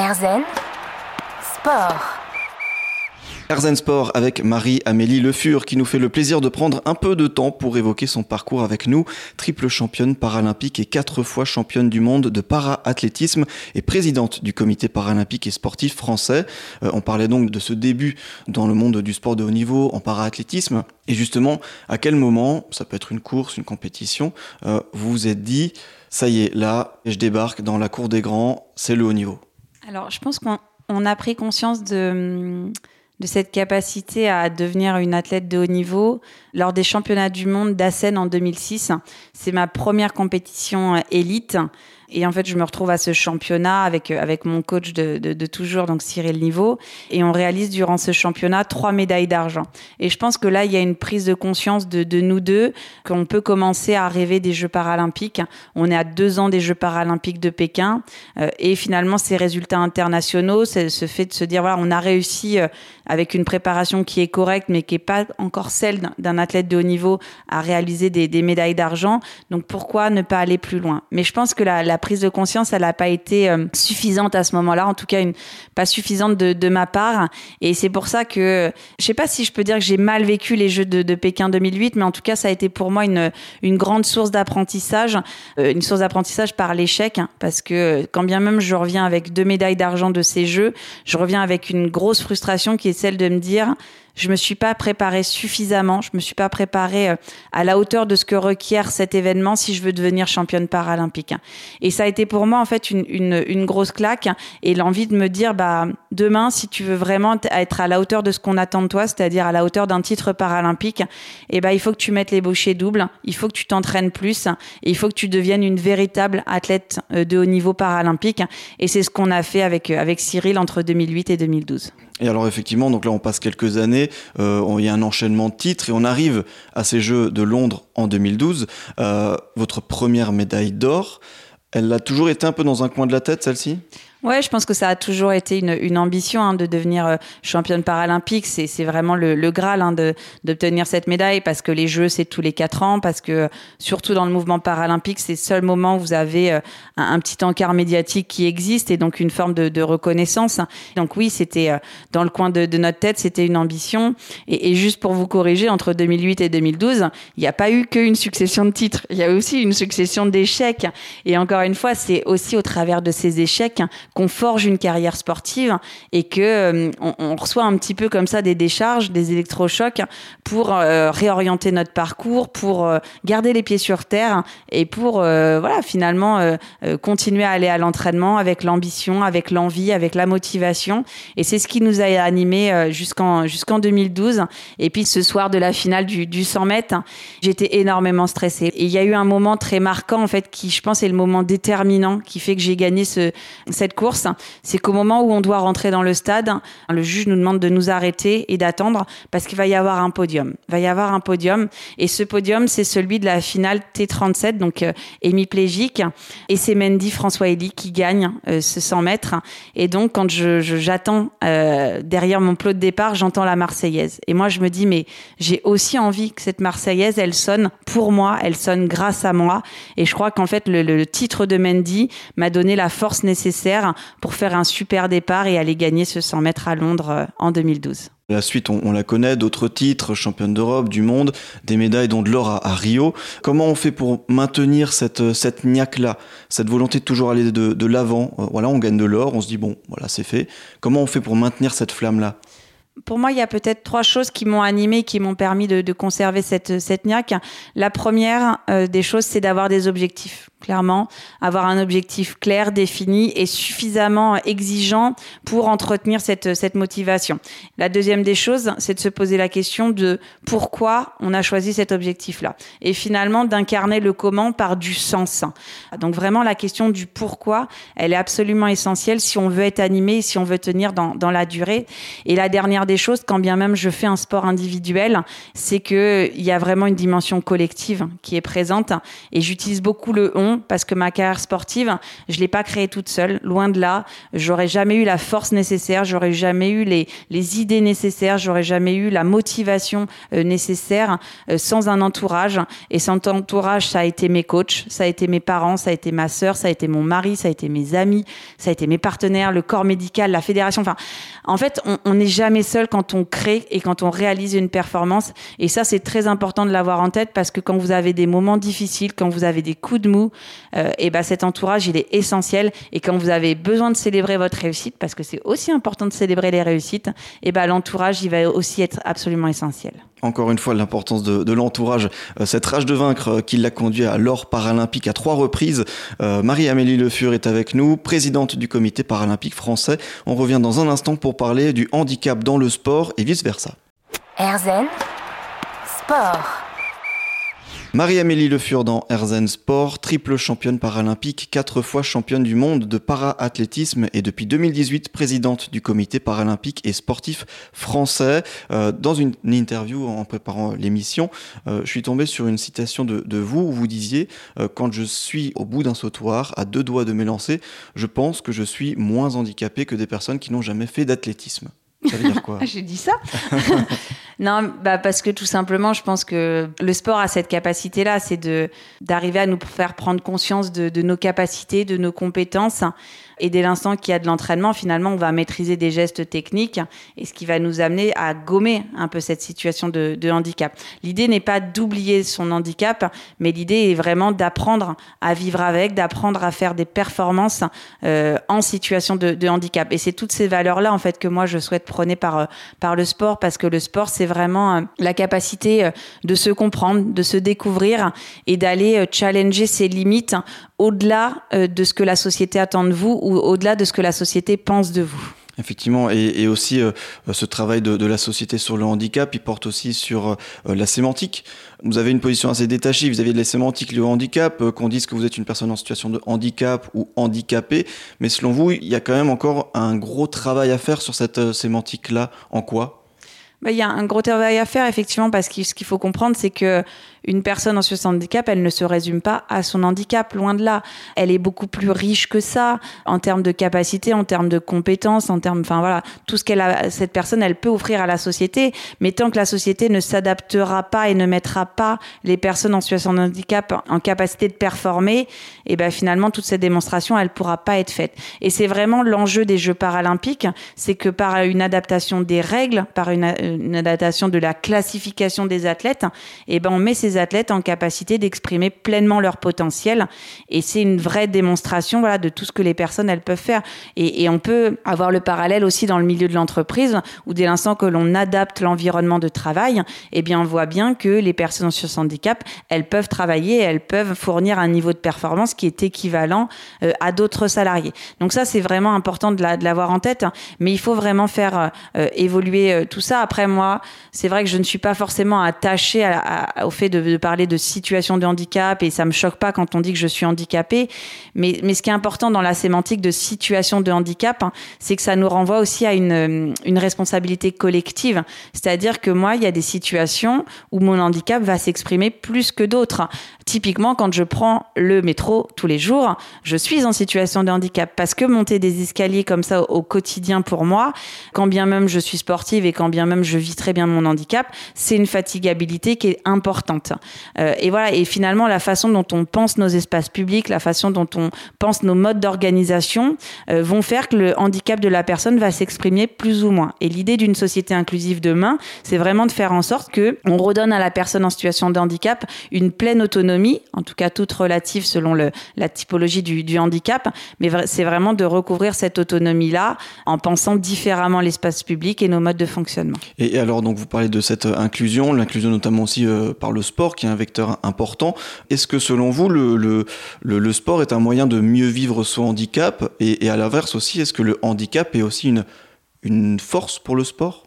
Erzen Sport. Erzen Sport avec Marie-Amélie Le Fur qui nous fait le plaisir de prendre un peu de temps pour évoquer son parcours avec nous. Triple championne paralympique et quatre fois championne du monde de para-athlétisme et présidente du comité paralympique et sportif français. Euh, on parlait donc de ce début dans le monde du sport de haut niveau en para-athlétisme. Et justement, à quel moment, ça peut être une course, une compétition, euh, vous vous êtes dit, ça y est, là, je débarque dans la cour des grands, c'est le haut niveau Alors, je pense qu'on a pris conscience de cette capacité à devenir une athlète de haut niveau lors des championnats du monde d'Assen en 2006. C'est ma première compétition euh, élite et en fait, je me retrouve à ce championnat avec, euh, avec mon coach de, de, toujours, donc Cyril Niveau. Et on réalise durant ce championnat trois médailles d'argent. Et je pense que là, il y a une prise de conscience de, de nous deux, qu'on peut commencer à rêver des Jeux paralympiques. On est à deux ans des Jeux paralympiques de Pékin. Euh, et finalement, ces résultats internationaux, ce fait de se dire, voilà, on a réussi euh, avec une préparation qui est correcte, mais qui n'est pas encore celle d'un athlète de haut niveau, à réaliser des, des médailles d'argent. Donc pourquoi ne pas aller plus loin? Mais je pense que la, la prise de conscience, elle n'a pas été euh, suffisante à ce moment-là, en tout cas pas suffisante de, ma part. Et c'est pour ça que, je sais pas si je peux dire que j'ai mal vécu les Jeux de, Pékin 2008, mais en tout cas, ça a été pour moi une, une grande source d'apprentissage, euh, une source d'apprentissage par l'échec, hein, parce que quand bien même je reviens avec deux médailles d'argent de ces Jeux, je reviens avec une grosse frustration qui est celle de me dire, je me suis pas préparée suffisamment, je me suis pas préparée euh, à la hauteur de ce que requiert cet événement si je veux devenir championne paralympique. Et ça a été pour moi en fait une, une, une grosse claque et l'envie de me dire bah demain si tu veux vraiment être à la hauteur de ce qu'on attend de toi, c'est-à-dire à la hauteur d'un titre paralympique, eh ben il faut que tu mettes les bouchées doubles, il faut que tu t'entraînes plus et il faut que tu deviennes une véritable athlète euh, de haut niveau paralympique et c'est ce qu'on a fait avec euh, avec Cyril entre 2008 et 2012. Et alors effectivement, donc là on passe quelques années, euh, il y a un enchaînement de titres et on arrive à ces Jeux de Londres en 2012. Euh, votre première médaille d'or, elle a toujours été un peu dans un coin de la tête celle-ci? Ouais, je pense que ça a toujours été une, une ambition hein, de devenir euh, championne paralympique. C'est, vraiment le, le graal hein, de, d'obtenir cette médaille parce que les Jeux, c'est tous les quatre ans, parce que surtout dans le mouvement paralympique, c'est le seul moment où vous avez euh, un, petit encart médiatique qui existe et donc une forme de, de reconnaissance. Donc oui, c'était euh, dans le coin de, de notre tête, c'était une ambition. Et, et, juste pour vous corriger, entre 2008 et 2012, il n'y a pas eu qu'une succession de titres. Il y a aussi une succession d'échecs. Et encore une fois, c'est aussi au travers de ces échecs qu'on forge une carrière sportive et que euh, on, reçoit un petit peu comme ça des décharges, des électrochocs pour euh, réorienter notre parcours, pour euh, garder les pieds sur terre et pour voilà finalement continuer à aller à l'entraînement avec l'ambition, avec l'envie, avec la motivation. Et c'est ce qui nous a animés jusqu'en jusqu'en 2012. Et puis ce soir de la finale du, du 100 mètres, j'étais énormément stressée. Et il y a eu un moment très marquant en fait qui, je pense, est le moment déterminant qui fait que j'ai gagné ce, cette c'est qu'au moment où on doit rentrer dans le stade, le juge nous demande de nous arrêter et d'attendre parce qu'il va y avoir un podium. Il va y avoir un podium et ce podium, c'est celui de la finale T37, donc euh, hémiplégique, et c'est Mendy François Elie qui gagne euh, ce 100 mètres. Et donc, quand j'attends euh, derrière mon plot de départ, j'entends la Marseillaise. Et moi, je me dis, mais j'ai aussi envie que cette Marseillaise, elle sonne pour moi, elle sonne grâce à moi. Et je crois qu'en fait, le titre de Mendy m'a donné la force nécessaire pour faire un super départ et aller gagner ce 100 mètres à Londres euh, en 2012. La suite, on, on la connaît, d'autres titres, championne d'Europe, du monde, des médailles, dont de l'or à, à, Rio. Comment on fait pour maintenir cette, cette niaque-là, cette volonté de toujours aller de, de l'avant euh, Voilà, on gagne de l'or, on se dit, bon, voilà, c'est fait. Comment on fait pour maintenir cette flamme-là? Pour moi, il y a peut-être trois choses qui m'ont animé, qui m'ont permis de, de, conserver cette, cette niaque. La première euh, des choses, c'est d'avoir des objectifs clairement, avoir un objectif clair, défini et suffisamment exigeant pour entretenir cette, cette motivation. La deuxième des choses, c'est de se poser la question de pourquoi on a choisi cet objectif-là. Et finalement, d'incarner le comment par du sens. Donc vraiment, la question du pourquoi, elle est absolument essentielle si on veut être animé, si on veut tenir dans, dans la durée. Et la dernière des choses, quand bien même je fais un sport individuel, c'est qu'il y a vraiment une dimension collective qui est présente. Et j'utilise beaucoup le on parce que ma carrière sportive, je l'ai pas créée toute seule, loin de là. J'aurais jamais eu la force nécessaire, j'aurais jamais eu les, les idées nécessaires, j'aurais jamais eu la motivation euh, nécessaire euh, sans un entourage. Et sans entourage, ça a été mes coachs, ça a été mes parents, ça a été ma sœur, ça a été mon mari, ça a été mes amis, ça a été mes partenaires, le corps médical, la fédération. Enfin, en fait, on n'est jamais seul quand on crée et quand on réalise une performance. Et ça, c'est très important de l'avoir en tête parce que quand vous avez des moments difficiles, quand vous avez des coups de mou, euh, et ben cet entourage, il est essentiel. Et quand vous avez besoin de célébrer votre réussite, parce que c'est aussi important de célébrer les réussites, et ben l'entourage, il va aussi être absolument essentiel. Encore une fois, l'importance de, l'entourage, euh, cette rage de vaincre euh, qui l'a conduit à l'or paralympique à trois reprises. Marie-Amélie Le Fur est avec nous, présidente du comité paralympique français. On revient dans un instant pour parler du handicap dans le sport et vice-versa. Erzen Sport. Marie-Amélie Le Fur dans Erzen Sport, triple championne paralympique, quatre fois championne du monde de para-athlétisme et depuis 2018 présidente du comité paralympique et sportif français. Euh, dans une, interview en préparant l'émission, euh, je suis tombé sur une citation de, vous où vous disiez euh, Quand je suis au bout d'un sautoir, à deux doigts de m'élancer, je pense que je suis moins handicapé que des personnes qui n'ont jamais fait d'athlétisme. Ça veut dire quoi? J'ai dit ça Non, bah parce que tout simplement, je pense que le sport a cette capacité-là, c'est d'arriver à nous faire prendre conscience de, de nos capacités, de nos compétences et dès l'instant qu'il y a de l'entraînement, finalement, on va maîtriser des gestes techniques et ce qui va nous amener à gommer un peu cette situation de, handicap. L'idée n'est pas d'oublier son handicap, mais l'idée est vraiment d'apprendre à vivre avec, d'apprendre à faire des performances euh, en situation de, handicap. Et c'est toutes ces valeurs-là, en fait, que moi, je souhaite prôner par, euh, le sport, parce que le sport, c'est vraiment euh, la capacité de se comprendre, de se découvrir et d'aller challenger ses limites au-delà de ce que la société attend de vous au-delà de ce que la société pense de vous. Effectivement, et, aussi euh, ce travail de, la société sur le handicap, il porte aussi sur euh, la sémantique. Vous avez une position assez détachée vis-à-vis de la sémantique au handicap, euh, qu'on dise que vous êtes une personne en situation de handicap ou handicapé, mais selon vous, il y a quand même encore un gros travail à faire sur cette sémantique-là. En quoi? Bah, il y a un gros travail à faire, effectivement, parce que ce qu'il faut comprendre, c'est que une personne en situation de handicap, elle ne se résume pas à son handicap, loin de là. Elle est beaucoup plus riche que ça, en termes de capacité, en termes de compétences, en termes, enfin voilà, tout ce qu'elle a, cette personne, elle peut offrir à la société. Mais tant que la société ne s'adaptera pas et ne mettra pas les personnes en situation de handicap en capacité de performer, et ben finalement, toute cette démonstration, elle pourra pas être faite. Et c'est vraiment l'enjeu des Jeux paralympiques, c'est que par une adaptation des règles, par une une adaptation de la classification des athlètes, et eh ben on met ces athlètes en capacité d'exprimer pleinement leur potentiel. Et c'est une vraie démonstration de tout ce que les personnes elles peuvent faire. Et, on peut avoir le parallèle aussi dans le milieu de l'entreprise, où dès l'instant que l'on adapte l'environnement de travail, eh bien on voit bien que les personnes sur handicap, elles peuvent travailler, elles peuvent fournir un niveau de performance qui est équivalent euh, à d'autres salariés. Donc ça, c'est vraiment important de l'avoir en tête. Mais il faut vraiment faire euh, évoluer euh, tout ça. Après, moi, c'est vrai que je ne suis pas forcément attachée au fait de, parler de situation de handicap et ça me choque pas quand on dit que je suis handicapée. Mais, ce qui est important dans la sémantique de situation de handicap, hein, c'est que ça nous renvoie aussi à une, une responsabilité collective. C'est-à-dire que moi, il y a des situations où mon handicap va s'exprimer plus que d'autres. Typiquement, quand je prends le métro tous les jours, je suis en situation de handicap parce que monter des escaliers comme ça au, quotidien pour moi, quand bien même je suis sportive et quand bien même je vis très bien mon handicap, c'est une fatigabilité qui est importante. Euh, et voilà, et finalement, la façon dont on pense nos espaces publics, la façon dont on pense nos modes d'organisation euh, vont faire que le handicap de la personne va s'exprimer plus ou moins. Et l'idée d'une société inclusive demain, c'est vraiment de faire en sorte que on redonne à la personne en situation de handicap une pleine autonomie, en tout cas toute relative selon le, la typologie du, du handicap, mais c'est vraiment de recouvrir cette autonomie-là en pensant différemment l'espace public et nos modes de fonctionnement. Et, alors, donc, vous parlez de cette euh, inclusion, l'inclusion notamment aussi euh, par le sport, qui est un vecteur important. Est-ce que, selon vous, le, sport est un moyen de mieux vivre son handicap? Et, à l'inverse aussi, est-ce que le handicap est aussi une, une force pour le sport?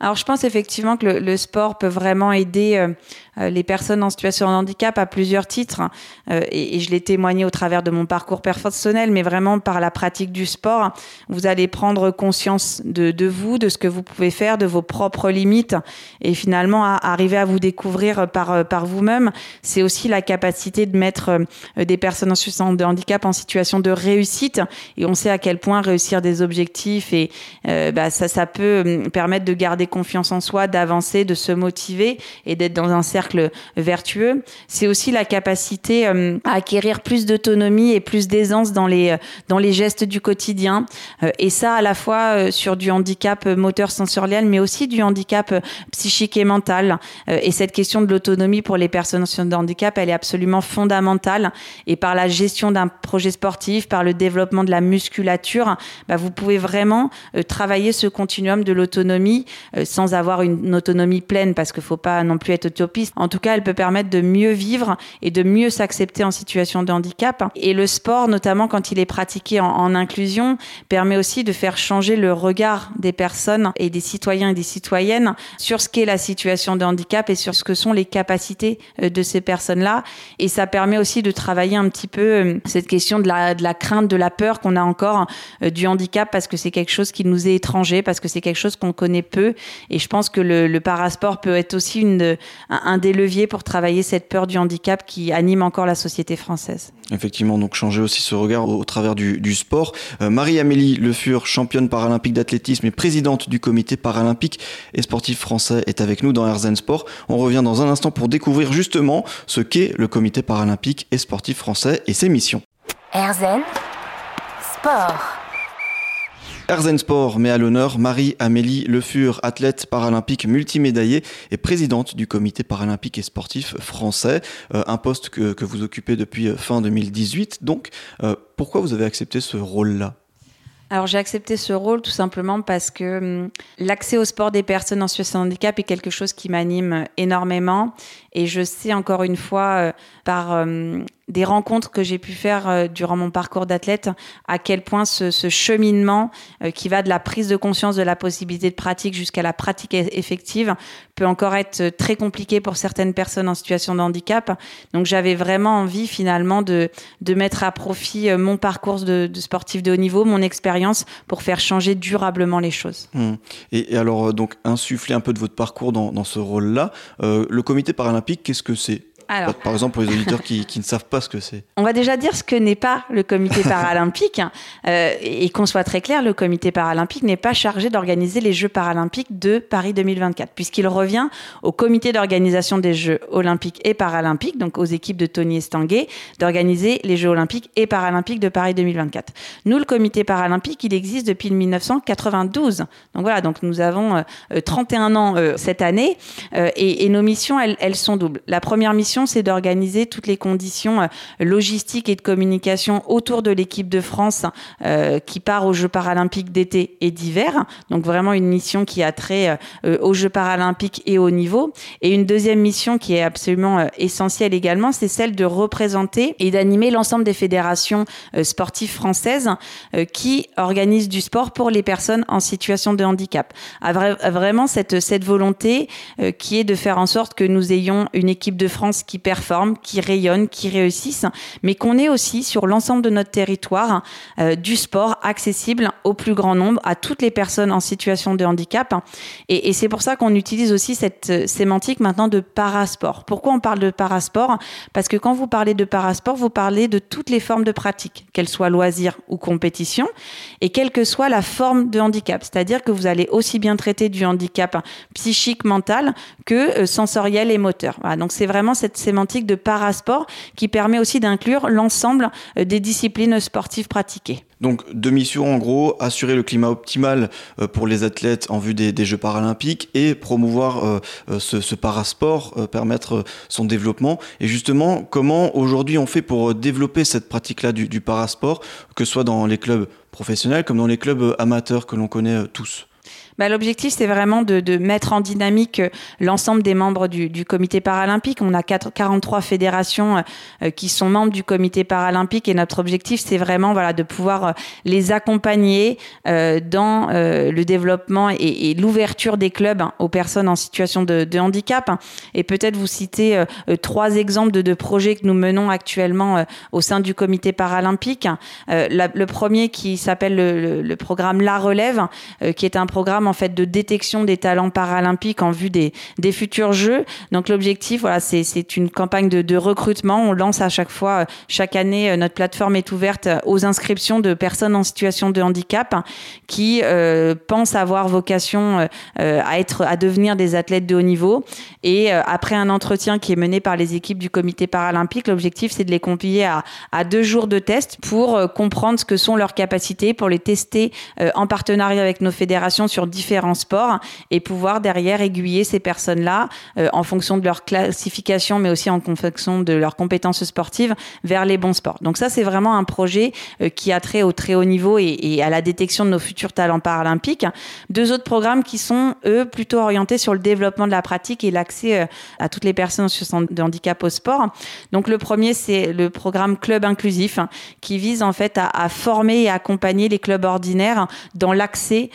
Alors je pense effectivement que le, sport peut vraiment aider euh, les personnes en situation de handicap à plusieurs titres, et, et, je l'ai témoigné au travers de mon parcours personnel, mais vraiment par la pratique du sport, vous allez prendre conscience de, vous, de ce que vous pouvez faire, de vos propres limites, et finalement arriver à vous découvrir par, par vous-même. C'est aussi la capacité de mettre des personnes en situation de handicap en situation de réussite, et on sait à quel point réussir des objectifs et bah, ça, ça peut permettre de garder confiance en soi, d'avancer, de se motiver et d'être dans un cercle vertueux. C'est aussi la capacité euh, à acquérir plus d'autonomie et plus d'aisance dans les, euh, dans les gestes du quotidien. Euh, et ça, à la fois sur du handicap moteur sensoriel, mais aussi du handicap psychique et mental. Et cette question de l'autonomie pour les personnes en situation de handicap, elle est absolument fondamentale. Et par la gestion d'un projet sportif, par le développement de la musculature, bah, vous pouvez vraiment travailler ce continuum de l'autonomie sans avoir une autonomie pleine, parce qu'il faut pas non plus être utopiste. En tout cas, elle peut permettre de mieux vivre et de mieux s'accepter en situation de handicap. Et le sport, notamment quand il est pratiqué en, inclusion, permet aussi de faire changer le regard des personnes et des citoyens et des citoyennes sur ce qu'est la situation de handicap et sur ce que sont les capacités euh, de ces personnes-là. Et ça permet aussi de travailler un petit peu euh, cette question de la, crainte, de la peur qu'on a encore euh, du handicap parce que c'est quelque chose qui nous est étranger, parce que c'est quelque chose qu'on connaît peu. Et je pense que le, parasport peut être aussi une, un, des leviers pour travailler cette peur du handicap qui anime encore la société française. Effectivement, donc changer aussi ce regard au, travers du, du sport. Euh, Marie-Amélie Le Fur, championne paralympique d'athlétisme et présidente du comité paralympique et sportif français, est avec nous dans Herzen Sport. On revient dans un instant pour découvrir justement ce qu'est le comité paralympique et sportif français et ses missions. Herzen Sport. Erzen Sport met à l'honneur Marie-Amélie Le Fur, athlète paralympique multimédaillée et présidente du comité paralympique et sportif français, euh, un poste que, que, vous occupez depuis euh, fin 2018. Donc, euh, pourquoi vous avez accepté ce rôle-là? Alors j'ai accepté ce rôle tout simplement parce que hum, l'accès au sport des personnes en situation de handicap est quelque chose qui m'anime énormément. Et je sais encore une fois par hum, des rencontres que j'ai pu faire euh, durant mon parcours d'athlète, à quel point ce, cheminement euh, qui va de la prise de conscience de la possibilité de pratique jusqu'à la pratique effective peut encore être euh, très compliqué pour certaines personnes en situation de handicap. Donc j'avais vraiment envie finalement de, mettre à profit mon parcours de, sportif de haut niveau, mon expérience pour faire changer durablement les choses. Mmh. Et, alors donc insuffler un peu de votre parcours dans, ce rôle-là, le comité paralympique, qu'est-ce que c'est? Alors, par exemple, pour les auditeurs qui, qui, ne savent pas ce que c'est. On va déjà dire ce que n'est pas le comité paralympique. euh, et qu'on soit très clair, le comité paralympique n'est pas chargé d'organiser les Jeux paralympiques de Paris 2024, puisqu'il revient au comité d'organisation des Jeux olympiques et paralympiques, donc aux équipes de Tony Estanguet, d'organiser les Jeux olympiques et paralympiques de Paris 2024. Nous, le comité paralympique, il existe depuis 1992. Donc voilà, donc nous avons euh, 31 ans euh, cette année, euh, et, et, nos missions, elles, elles sont doubles. La première mission, c'est d'organiser toutes les conditions euh, logistiques et de communication autour de l'équipe de France euh, qui part aux Jeux paralympiques d'été et d'hiver. Donc vraiment une mission qui a trait euh, aux Jeux paralympiques et au niveau. Et une deuxième mission qui est absolument essentielle également, c'est celle de représenter et d'animer l'ensemble des fédérations sportives françaises qui organisent du sport pour les personnes en situation de handicap. A vraiment cette, cette volonté qui est de faire en sorte que nous ayons une équipe de France qui performent, qui rayonnent, qui réussissent, mais qu'on ait aussi sur l'ensemble de notre territoire euh, du sport accessible au plus grand nombre, à toutes les personnes en situation de handicap. Et, c'est pour ça qu'on utilise aussi cette euh, sémantique maintenant de parasport. Pourquoi on parle de parasport? Parce que quand vous parlez de parasport, vous parlez de toutes les formes de pratique, qu'elles soient loisirs ou compétition, et quelle que soit la forme de handicap. C'est-à-dire que vous allez aussi bien traiter du handicap psychique, mental, que euh, sensoriel et moteur. Donc c'est vraiment cette sémantique de parasport qui permet aussi d'inclure l'ensemble euh, des disciplines sportives pratiquées. Donc deux missions en gros, assurer le climat optimal euh, pour les athlètes en vue des, Jeux paralympiques et promouvoir euh, ce, parasport, permettre son développement. Et justement, comment aujourd'hui on fait pour développer cette pratique-là du parasport, que ce soit dans les clubs professionnels comme dans les clubs amateurs que l'on connaît tous? Bah, L'objectif, c'est vraiment de, mettre en dynamique euh, l'ensemble des membres du, comité paralympique. On a 4, 43 fédérations euh, qui sont membres du comité paralympique et notre objectif, c'est vraiment voilà, de pouvoir euh, les accompagner euh, dans euh, le développement et, l'ouverture des clubs hein, aux personnes en situation de, handicap. Et peut-être vous citer trois exemples de, projets que nous menons actuellement au sein du comité paralympique. La, le premier qui s'appelle le, le, le, programme La Relève, qui est un programme en fait de détection des talents paralympiques en vue des, futurs Jeux. Donc l'objectif, voilà, c'est une campagne de, recrutement. On lance à chaque fois, chaque année, notre plateforme est ouverte aux inscriptions de personnes en situation de handicap qui euh, pensent avoir vocation euh, à être, à devenir des athlètes de haut niveau. Et euh, après un entretien qui est mené par les équipes du comité paralympique, l'objectif c'est de les convier à, à, deux jours de test pour euh, comprendre ce que sont leurs capacités, pour les tester euh, en partenariat avec nos fédérations sur différents sports et pouvoir derrière aiguiller ces personnes-là euh, en fonction de leur classification, mais aussi en fonction de leurs compétences sportives vers les bons sports. Donc ça, c'est vraiment un projet euh, qui a trait au très haut niveau et, à la détection de nos futurs talents paralympiques. Deux autres programmes qui sont, eux, plutôt orientés sur le développement de la pratique et l'accès euh, à toutes les personnes en situation de handicap au sport. Donc le premier, c'est le programme Club Inclusif qui vise en fait à, à former et accompagner les clubs ordinaires dans l'accès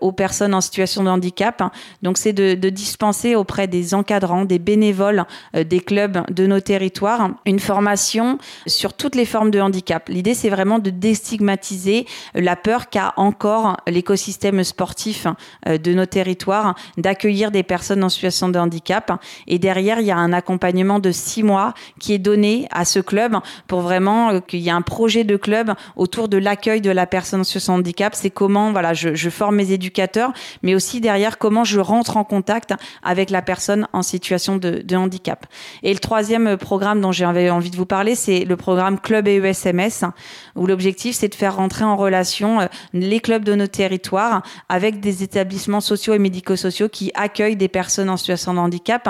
aux personnes en situation de handicap. Donc c'est de, dispenser auprès des encadrants, des bénévoles euh, des clubs de nos territoires une formation sur toutes les formes de handicap. L'idée, c'est vraiment de déstigmatiser la peur qu'a encore l'écosystème sportif euh, de nos territoires d'accueillir des personnes en situation de handicap. Et derrière, il y a un accompagnement de six mois qui est donné à ce club pour vraiment euh, qu'il y ait un projet de club autour de l'accueil de la personne en situation de handicap. C'est comment, voilà, je forme mes éducateurs, mais aussi derrière comment je rentre en contact avec la personne en situation de, handicap. Et le troisième programme dont j'avais envie de vous parler, c'est le programme Club et ESMS, où l'objectif c'est de faire rentrer en relation euh, les clubs de nos territoires avec des établissements sociaux et médico-sociaux qui accueillent des personnes en situation de handicap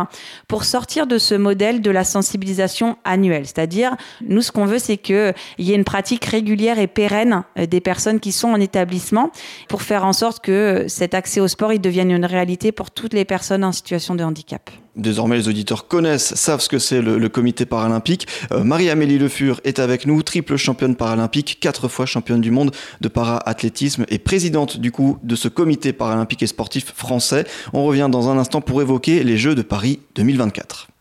pour sortir de ce modèle de la sensibilisation annuelle. C'est-à-dire, nous, ce qu'on veut, c'est qu'il y ait une pratique régulière et pérenne euh, des personnes qui sont en établissement pour faire en sorte que cet accès au sport il devienne une réalité pour toutes les personnes en situation de handicap. Désormais, les auditeurs connaissent, savent ce que c'est le, comité paralympique. Euh, Marie-Amélie Le Fur est avec nous, triple championne paralympique, quatre fois championne du monde de para-athlétisme et présidente du coup de ce comité paralympique et sportif français. On revient dans un instant pour évoquer les Jeux de Paris 2024.